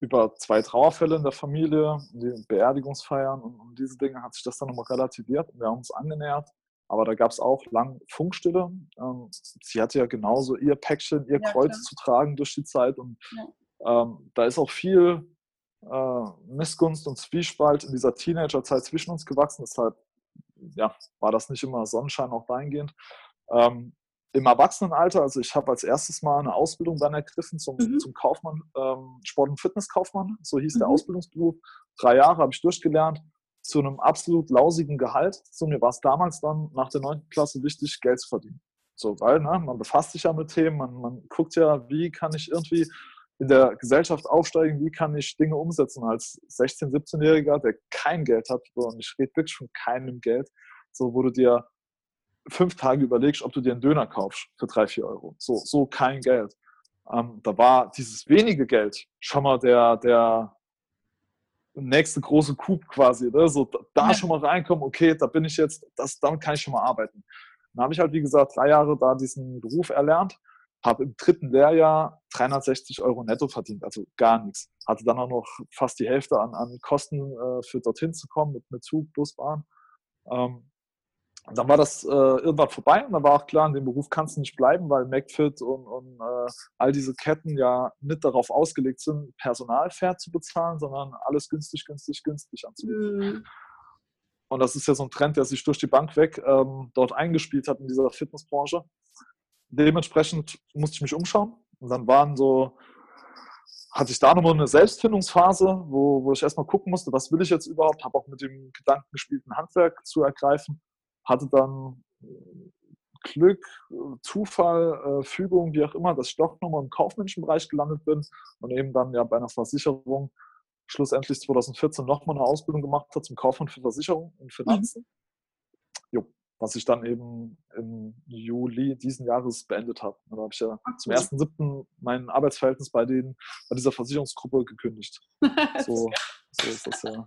über zwei Trauerfälle in der Familie, die Beerdigungsfeiern und, und diese Dinge hat sich das dann nochmal relativiert und wir haben uns angenähert. Aber da gab es auch lang Funkstille. Ähm, sie hatte ja genauso ihr Päckchen, ihr Ja, Kreuz klar. zu tragen durch die Zeit und ähm, da ist auch viel äh, Missgunst und Zwiespalt in dieser Teenagerzeit zwischen uns gewachsen. Deshalb ja, war das nicht immer Sonnenschein auch dahingehend. Ähm, Im Erwachsenenalter, also ich habe als erstes mal eine Ausbildung dann ergriffen zum, Mhm. zum Kaufmann, ähm, Sport- und Fitnesskaufmann, so hieß der Mhm. Ausbildungsberuf. Drei Jahre habe ich durchgelernt, zu einem absolut lausigen Gehalt. So, mir war es damals dann nach der 9. Klasse wichtig, Geld zu verdienen. So, weil ne, man befasst sich ja mit Themen, man, man guckt ja, wie kann ich irgendwie in der Gesellschaft aufsteigen, wie kann ich Dinge umsetzen als 16-, 17-Jähriger, der kein Geld hat, und ich rede wirklich von keinem Geld, so wo du dir fünf Tage überlegst, ob du dir einen Döner kaufst für drei, vier Euro. So, so kein Geld. Ähm, da war dieses wenige Geld schon mal der, der nächste große Coup quasi. Ne? So, da, da Ja. schon mal reinkommen, okay, da bin ich jetzt, das, damit kann ich schon mal arbeiten. Dann habe ich halt, wie gesagt, drei Jahre da diesen Beruf erlernt habe im dritten Lehrjahr 360 Euro netto verdient, also gar nichts. Hatte dann auch noch fast die Hälfte an, an Kosten äh, für dorthin zu kommen mit, mit Zug, Bus, Bahn. Ähm, dann war das äh, irgendwann vorbei und dann war auch klar, in dem Beruf kannst du nicht bleiben, weil McFit und, und äh, all diese Ketten ja nicht darauf ausgelegt sind, Personal fair zu bezahlen, sondern alles günstig, günstig, günstig anzubieten. Mhm. Und das ist ja so ein Trend, der sich durch die Bank weg ähm, dort eingespielt hat in dieser Fitnessbranche. Dementsprechend musste ich mich umschauen und dann waren so, hatte ich da nochmal eine Selbstfindungsphase, wo, wo ich erstmal gucken musste, was will ich jetzt überhaupt, habe auch mit dem Gedanken gespielt, ein Handwerk zu ergreifen hatte dann Glück, Zufall, äh, Fügung, wie auch immer, dass ich doch nochmal im kaufmännischen Bereich gelandet bin und eben dann ja bei einer Versicherung schlussendlich 2014 nochmal eine Ausbildung gemacht habe zum Kaufmann für Versicherung und Finanzen. Mhm. Jo, was ich dann eben im Juli diesen Jahres beendet habe. Da habe ich ja zum 1.7. mein Arbeitsverhältnis bei, den, bei dieser Versicherungsgruppe gekündigt. so, so ist das ja.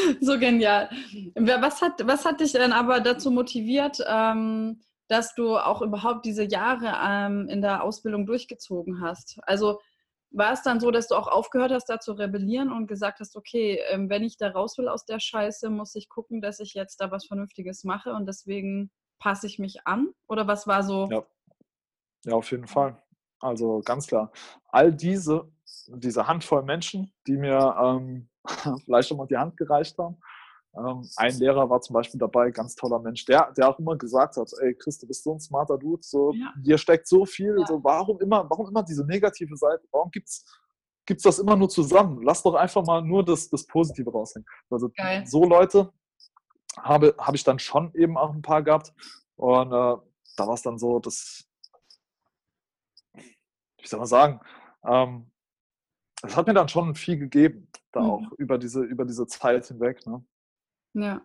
so genial. Was hat, was hat dich denn aber dazu motiviert, ähm, dass du auch überhaupt diese Jahre ähm, in der Ausbildung durchgezogen hast? Also war es dann so, dass du auch aufgehört hast, da zu rebellieren und gesagt hast, okay, ähm, wenn ich da raus will aus der Scheiße, muss ich gucken, dass ich jetzt da was Vernünftiges mache und deswegen passe ich mich an? Oder was war so? Ja, ja auf jeden Fall. Also ganz klar. All diese, diese Handvoll Menschen, die mir ähm, vielleicht schon mal die Hand gereicht haben. Ähm, ein Lehrer war zum Beispiel dabei, ganz toller Mensch, der, der auch immer gesagt hat, ey Chris, du bist so ein smarter Dude, so, ja. hier steckt so viel, ja. so, warum immer, warum immer diese negative Seite, warum gibt's gibt's das immer nur zusammen? Lass doch einfach mal nur das, das Positive raushängen. Also Geil. so Leute habe, habe ich dann schon eben auch ein paar gehabt und äh, da war es dann so, dass, wie soll man sagen, ähm, es hat mir dann schon viel gegeben, da mhm. auch über diese, über diese Zeit hinweg. Ne? Ja.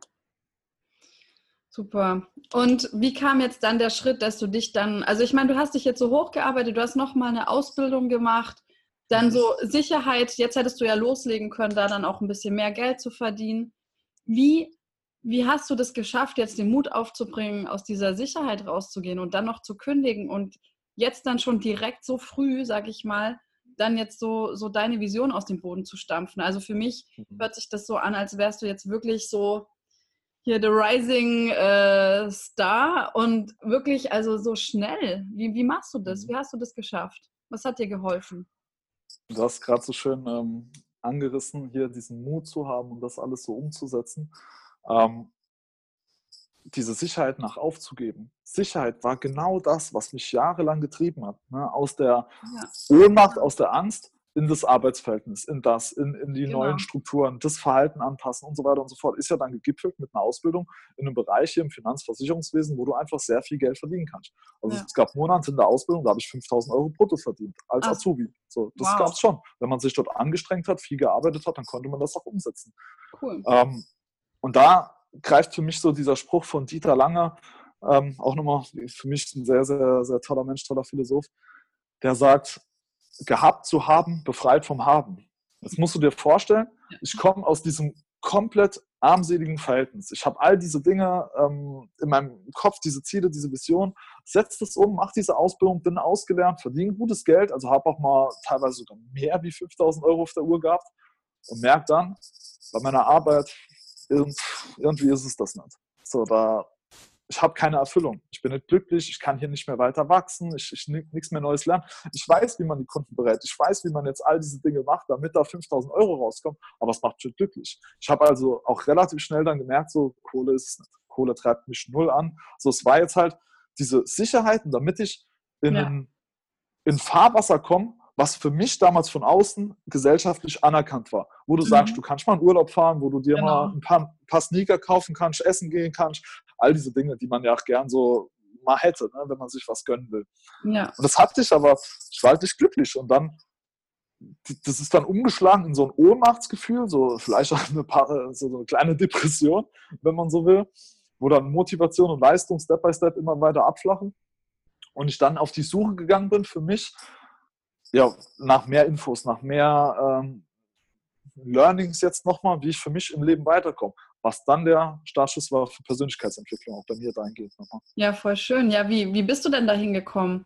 Super. Und wie kam jetzt dann der Schritt, dass du dich dann, also ich meine, du hast dich jetzt so hochgearbeitet, du hast nochmal eine Ausbildung gemacht, dann mhm. so Sicherheit, jetzt hättest du ja loslegen können, da dann auch ein bisschen mehr Geld zu verdienen. Wie, wie hast du das geschafft, jetzt den Mut aufzubringen, aus dieser Sicherheit rauszugehen und dann noch zu kündigen und jetzt dann schon direkt so früh, sag ich mal, dann jetzt so, so deine Vision aus dem Boden zu stampfen. Also für mich mhm. hört sich das so an, als wärst du jetzt wirklich so hier the Rising äh, Star und wirklich also so schnell. Wie, wie machst du das? Mhm. Wie hast du das geschafft? Was hat dir geholfen? Du hast gerade so schön ähm, angerissen, hier diesen Mut zu haben und das alles so umzusetzen. Ähm, diese Sicherheit nach aufzugeben. Sicherheit war genau das, was mich jahrelang getrieben hat. Ne? Aus der ja. Ohnmacht, aus der Angst in das Arbeitsverhältnis, in das, in, in die genau. neuen Strukturen, das Verhalten anpassen und so weiter und so fort, ist ja dann gegipfelt mit einer Ausbildung in einem Bereich hier im Finanzversicherungswesen, wo du einfach sehr viel Geld verdienen kannst. Also ja. es gab Monate in der Ausbildung, da habe ich 5000 Euro brutto verdient als Ach. Azubi. So, das wow. gab es schon. Wenn man sich dort angestrengt hat, viel gearbeitet hat, dann konnte man das auch umsetzen. Cool. Ähm, und da greift für mich so dieser Spruch von Dieter Lange, ähm, auch nochmal für mich ein sehr, sehr, sehr toller Mensch, toller Philosoph, der sagt, gehabt zu haben, befreit vom Haben. Das musst du dir vorstellen. Ich komme aus diesem komplett armseligen Verhältnis. Ich habe all diese Dinge ähm, in meinem Kopf, diese Ziele, diese Vision. Setze das um, mache diese Ausbildung, bin ausgelernt, verdiene gutes Geld, also habe auch mal teilweise sogar mehr wie 5000 Euro auf der Uhr gehabt und merke dann bei meiner Arbeit, irgendwie ist es das nicht. So, da, ich habe keine Erfüllung. Ich bin nicht glücklich, ich kann hier nicht mehr weiter wachsen, ich, ich nichts mehr Neues lernen. Ich weiß, wie man die Kunden berät, ich weiß, wie man jetzt all diese Dinge macht, damit da 5000 Euro rauskommt, aber es macht schon glücklich. Ich habe also auch relativ schnell dann gemerkt, so Kohle ist nicht. Kohle treibt mich null an. So, es war jetzt halt diese Sicherheiten, damit ich in, ja. in Fahrwasser komme, was für mich damals von außen gesellschaftlich anerkannt war. Wo du mhm. sagst, du kannst mal in Urlaub fahren, wo du dir genau. mal ein paar, ein paar, Sneaker kaufen kannst, essen gehen kannst, all diese Dinge, die man ja auch gern so mal hätte, ne, wenn man sich was gönnen will. Ja. Und das hatte ich aber, ich war halt nicht glücklich. Und dann, das ist dann umgeschlagen in so ein Ohnmachtsgefühl, so vielleicht auch eine, paar, so eine kleine Depression, wenn man so will, wo dann Motivation und Leistung Step by Step immer weiter abflachen. Und ich dann auf die Suche gegangen bin für mich, ja, nach mehr Infos, nach mehr ähm, Learnings jetzt nochmal, wie ich für mich im Leben weiterkomme. Was dann der Startschuss war für Persönlichkeitsentwicklung, auch bei mir dahingehend nochmal. Ja, voll schön. Ja, wie, wie bist du denn da hingekommen?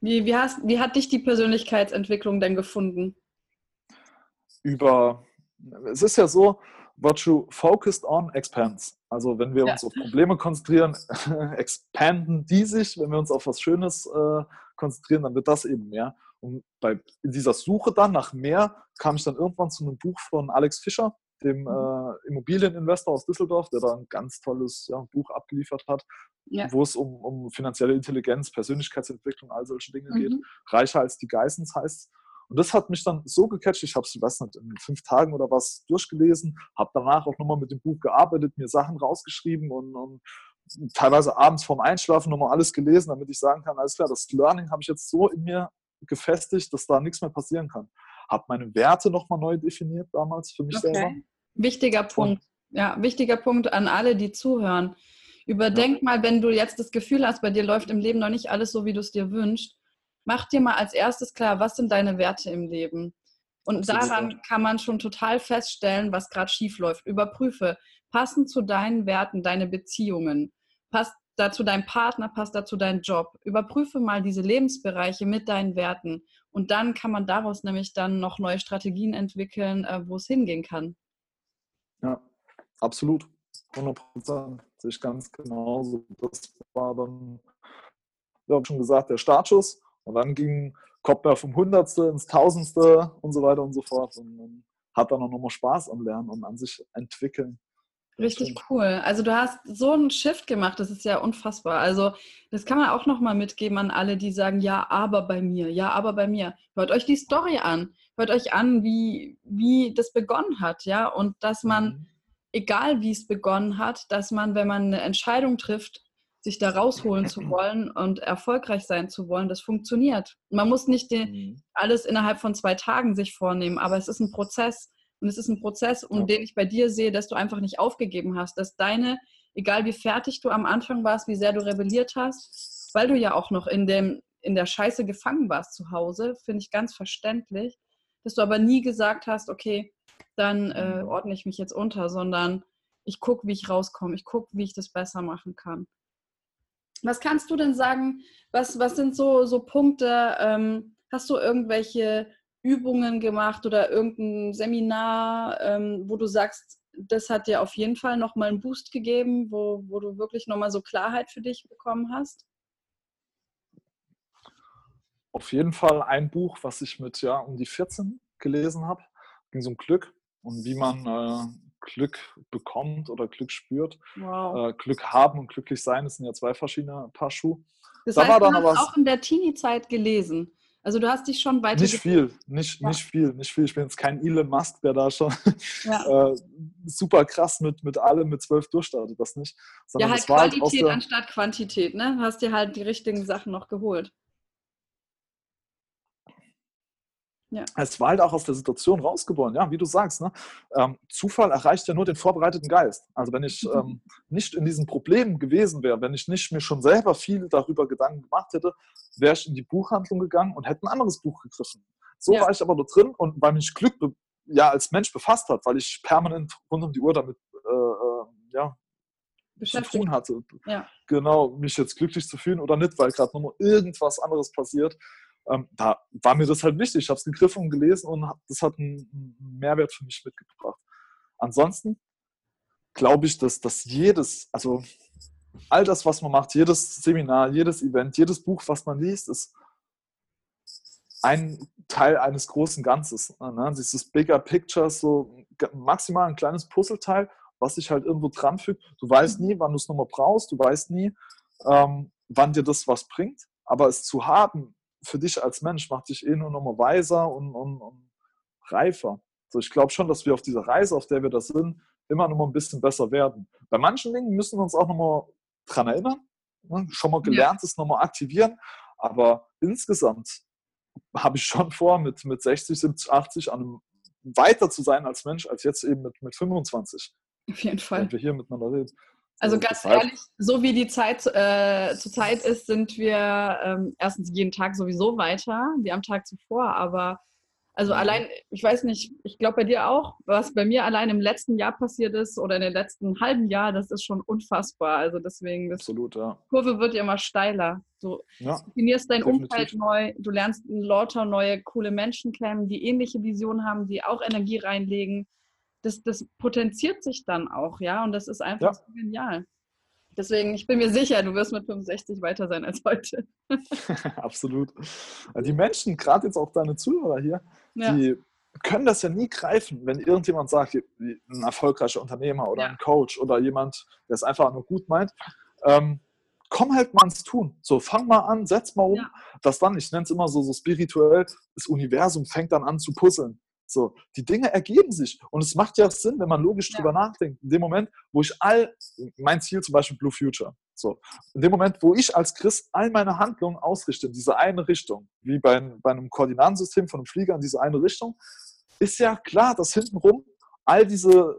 Wie, wie, hast, wie hat dich die Persönlichkeitsentwicklung denn gefunden? Über, es ist ja so, what you focused on expands. Also wenn wir ja. uns auf Probleme konzentrieren, expanden die sich. Wenn wir uns auf was Schönes äh, konzentrieren, dann wird das eben mehr. Und bei, in dieser Suche dann nach mehr kam ich dann irgendwann zu einem Buch von Alex Fischer, dem mhm. äh, Immobilieninvestor aus Düsseldorf, der da ein ganz tolles ja, Buch abgeliefert hat, ja. wo es um, um, finanzielle Intelligenz, Persönlichkeitsentwicklung, all solche Dinge mhm. geht. Reicher als die Geissens heißt und das hat mich dann so gecatcht, ich habe es, weiß nicht, in fünf Tagen oder was durchgelesen, habe danach auch nochmal mit dem Buch gearbeitet, mir Sachen rausgeschrieben und, und teilweise abends vorm Einschlafen nochmal alles gelesen, damit ich sagen kann, alles klar, das Learning habe ich jetzt so in mir gefestigt, dass da nichts mehr passieren kann. Habe meine Werte nochmal neu definiert damals für mich okay. selber. Wichtiger Punkt. Und, ja, wichtiger Punkt an alle, die zuhören. Überdenk ja. mal, wenn du jetzt das Gefühl hast, bei dir läuft im Leben noch nicht alles so, wie du es dir wünschst, mach dir mal als erstes klar, was sind deine Werte im Leben? Und daran kann man schon total feststellen, was gerade schief läuft. Überprüfe, passen zu deinen Werten deine Beziehungen? Passt dazu dein Partner, passt dazu dein Job? Überprüfe mal diese Lebensbereiche mit deinen Werten. Und dann kann man daraus nämlich dann noch neue Strategien entwickeln, äh, wo es hingehen kann. Ja, absolut. 100 Prozent. Sehe ich ganz genauso. Das war dann, ich habe schon gesagt, der Startschuss. Und dann ging, man vom Hundertste ins Tausendste und so weiter und so fort. Und man hat dann auch nochmal Spaß am Lernen und an sich entwickeln. Richtig cool. Also du hast so einen Shift gemacht, das ist ja unfassbar. Also das kann man auch nochmal mitgeben an alle, die sagen, ja, aber bei mir, ja, aber bei mir. Hört euch die Story an. Hört euch an, wie, wie das begonnen hat, ja. Und dass man, mhm. egal wie es begonnen hat, dass man, wenn man eine Entscheidung trifft, sich da rausholen zu wollen und erfolgreich sein zu wollen, das funktioniert. Man muss nicht den, mhm. alles innerhalb von zwei Tagen sich vornehmen, aber es ist ein Prozess. Und es ist ein Prozess, um ja. den ich bei dir sehe, dass du einfach nicht aufgegeben hast, dass deine, egal wie fertig du am Anfang warst, wie sehr du rebelliert hast, weil du ja auch noch in, dem, in der Scheiße gefangen warst zu Hause, finde ich ganz verständlich, dass du aber nie gesagt hast, okay, dann äh, mhm. ordne ich mich jetzt unter, sondern ich gucke, wie ich rauskomme, ich gucke, wie ich das besser machen kann. Was kannst du denn sagen? Was, was sind so, so Punkte? Ähm, hast du irgendwelche Übungen gemacht oder irgendein Seminar, ähm, wo du sagst, das hat dir auf jeden Fall nochmal einen Boost gegeben, wo, wo du wirklich nochmal so Klarheit für dich bekommen hast? Auf jeden Fall ein Buch, was ich mit ja um die 14 gelesen habe, ging so um Glück und wie man äh, Glück bekommt oder Glück spürt. Wow. Äh, Glück haben und glücklich sein, das sind ja zwei verschiedene Paar Schuhe. Das da heißt, war dann du hast auch in der Teenie-Zeit gelesen. Also du hast dich schon weiter. Nicht viel, nicht, ja. nicht viel, nicht viel. Ich bin jetzt kein Elon Musk, der da schon ja. äh, super krass mit, mit allem mit zwölf durchstartet, das nicht. Sondern ja, halt Qualität halt anstatt Quantität, ne? Du hast dir halt die richtigen Sachen noch geholt. Ja. Es war halt auch aus der Situation rausgeboren, ja, wie du sagst. Ne? Ähm, Zufall erreicht ja nur den vorbereiteten Geist. Also wenn ich mhm. ähm, nicht in diesen Problemen gewesen wäre, wenn ich nicht mir schon selber viel darüber Gedanken gemacht hätte, wäre ich in die Buchhandlung gegangen und hätte ein anderes Buch gegriffen. So ja. war ich aber da drin und weil mich Glück ja als Mensch befasst hat, weil ich permanent rund um die Uhr damit äh, äh, ja, zu tun hatte. Ja. Genau, mich jetzt glücklich zu fühlen oder nicht, weil gerade nochmal irgendwas anderes passiert ähm, da war mir das halt wichtig. Ich habe es gegriffen und gelesen und das hat einen, Mehrwert für mich mitgebracht. Ansonsten glaube ich, dass, dass jedes, also all das, was man macht, jedes Seminar, jedes Event, jedes Buch, was man liest, ist ein Teil eines großen Ganzes. Ne? Dieses Bigger Picture, so maximal ein kleines Puzzleteil, was sich halt irgendwo dran fügt. Du weißt nie, wann du es nochmal brauchst, du weißt nie, ähm, wann dir das was bringt, aber es zu haben, für dich als Mensch macht dich eh nur nochmal weiser und, und, und reifer. So, ich glaube schon, dass wir auf dieser Reise, auf der wir das sind, immer noch mal ein bisschen besser werden. Bei manchen Dingen müssen wir uns auch nochmal dran erinnern, ne? schon mal gelerntes ja. nochmal aktivieren, aber insgesamt habe ich schon vor, mit, mit 60, 70, 80 an einem weiter zu sein als Mensch, als jetzt eben mit, mit 25. Auf jeden Fall. Wenn wir hier miteinander reden. Also ganz ehrlich, so wie die Zeit äh, zurzeit ist, sind wir ähm, erstens jeden Tag sowieso weiter wie am Tag zuvor, aber Also allein, ich weiß nicht, ich glaube bei dir auch, was bei mir allein im letzten Jahr passiert ist oder in den letzten halben Jahr, das ist schon unfassbar. Also deswegen, das Absolut, ja. Kurve wird ja immer steiler. Du ja, definierst dein definitiv. Umfeld neu, du lernst lauter neue, coole Menschen kennen, die ähnliche Visionen haben, die auch Energie reinlegen. Das, das potenziert sich dann auch, ja, und das ist einfach ja. so genial. Deswegen, ich bin mir sicher, du wirst mit 65 weiter sein als heute. Absolut. Die Menschen, gerade jetzt auch deine Zuhörer hier, ja. die können das ja nie greifen, wenn irgendjemand sagt, ein erfolgreicher Unternehmer oder ja. ein Coach oder jemand, der es einfach nur gut meint, ähm, komm halt mal ins Tun. So, fang mal an, setz mal um. Ja. Das dann, ich nenne es immer so, so spirituell, das Universum fängt dann an zu puzzeln. So, die Dinge ergeben sich. Und es macht ja Sinn, wenn man logisch ja. drüber nachdenkt. In dem Moment, wo ich all, mein Ziel zum Beispiel Blue Future, so, in dem Moment, wo ich als Christ all meine Handlungen ausrichte in diese eine Richtung, wie bei, bei einem Koordinatensystem von einem Flieger in diese eine Richtung, ist ja klar, dass hintenrum all diese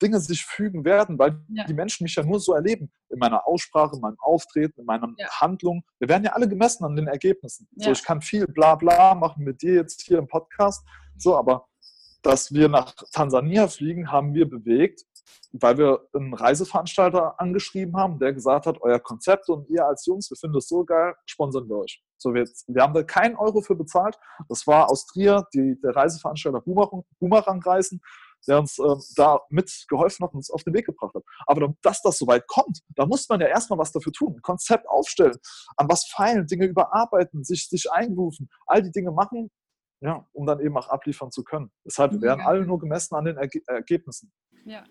Dinge sich fügen werden, weil ja. die Menschen mich ja nur so erleben. In meiner Aussprache, in meinem Auftreten, in meiner ja. Handlung. Wir werden ja alle gemessen an den Ergebnissen. Ja. So, ich kann viel bla bla machen mit dir jetzt hier im Podcast. So, aber dass wir nach Tansania fliegen, haben wir bewegt, weil wir einen Reiseveranstalter angeschrieben haben, der gesagt hat, euer Konzept und ihr als Jungs, wir finden das so geil, sponsern wir euch. So, wir, wir haben da keinen Euro für bezahlt. Das war aus Trier, die, der Reiseveranstalter Boomerang, Boomerang Reisen, der uns äh, da mitgeholfen hat und uns auf den Weg gebracht hat. Aber dass das so weit kommt, da muss man ja erstmal was dafür tun. Ein Konzept aufstellen, an was feilen, Dinge überarbeiten, sich, sich einrufen, all die Dinge machen, ja, um dann eben auch abliefern zu können. Deshalb wir werden alle nur gemessen an den Erge Ergebnissen. Ja.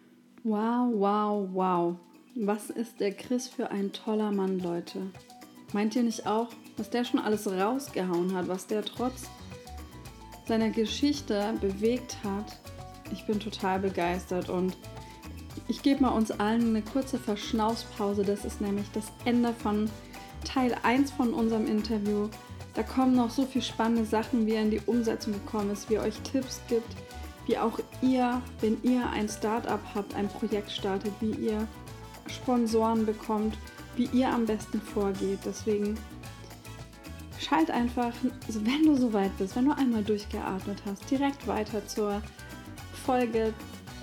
Wow, wow, wow. Was ist der Chris für ein toller Mann, Leute? Meint ihr nicht auch, was der schon alles rausgehauen hat, was der trotz seiner Geschichte bewegt hat? Ich bin total begeistert und ich gebe mal uns allen eine kurze Verschnaufspause. Das ist nämlich das Ende von Teil 1 von unserem Interview. Da kommen noch so viele spannende Sachen, wie er in die Umsetzung gekommen ist, wie er euch Tipps gibt, wie auch ihr, wenn ihr ein Startup habt, ein Projekt startet, wie ihr Sponsoren bekommt, wie ihr am besten vorgeht. Deswegen schalt einfach, also wenn du soweit bist, wenn du einmal durchgeatmet hast, direkt weiter zur Folge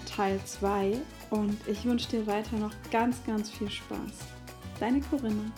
Teil 2 und ich wünsche dir weiter noch ganz, ganz viel Spaß. Deine Corinna.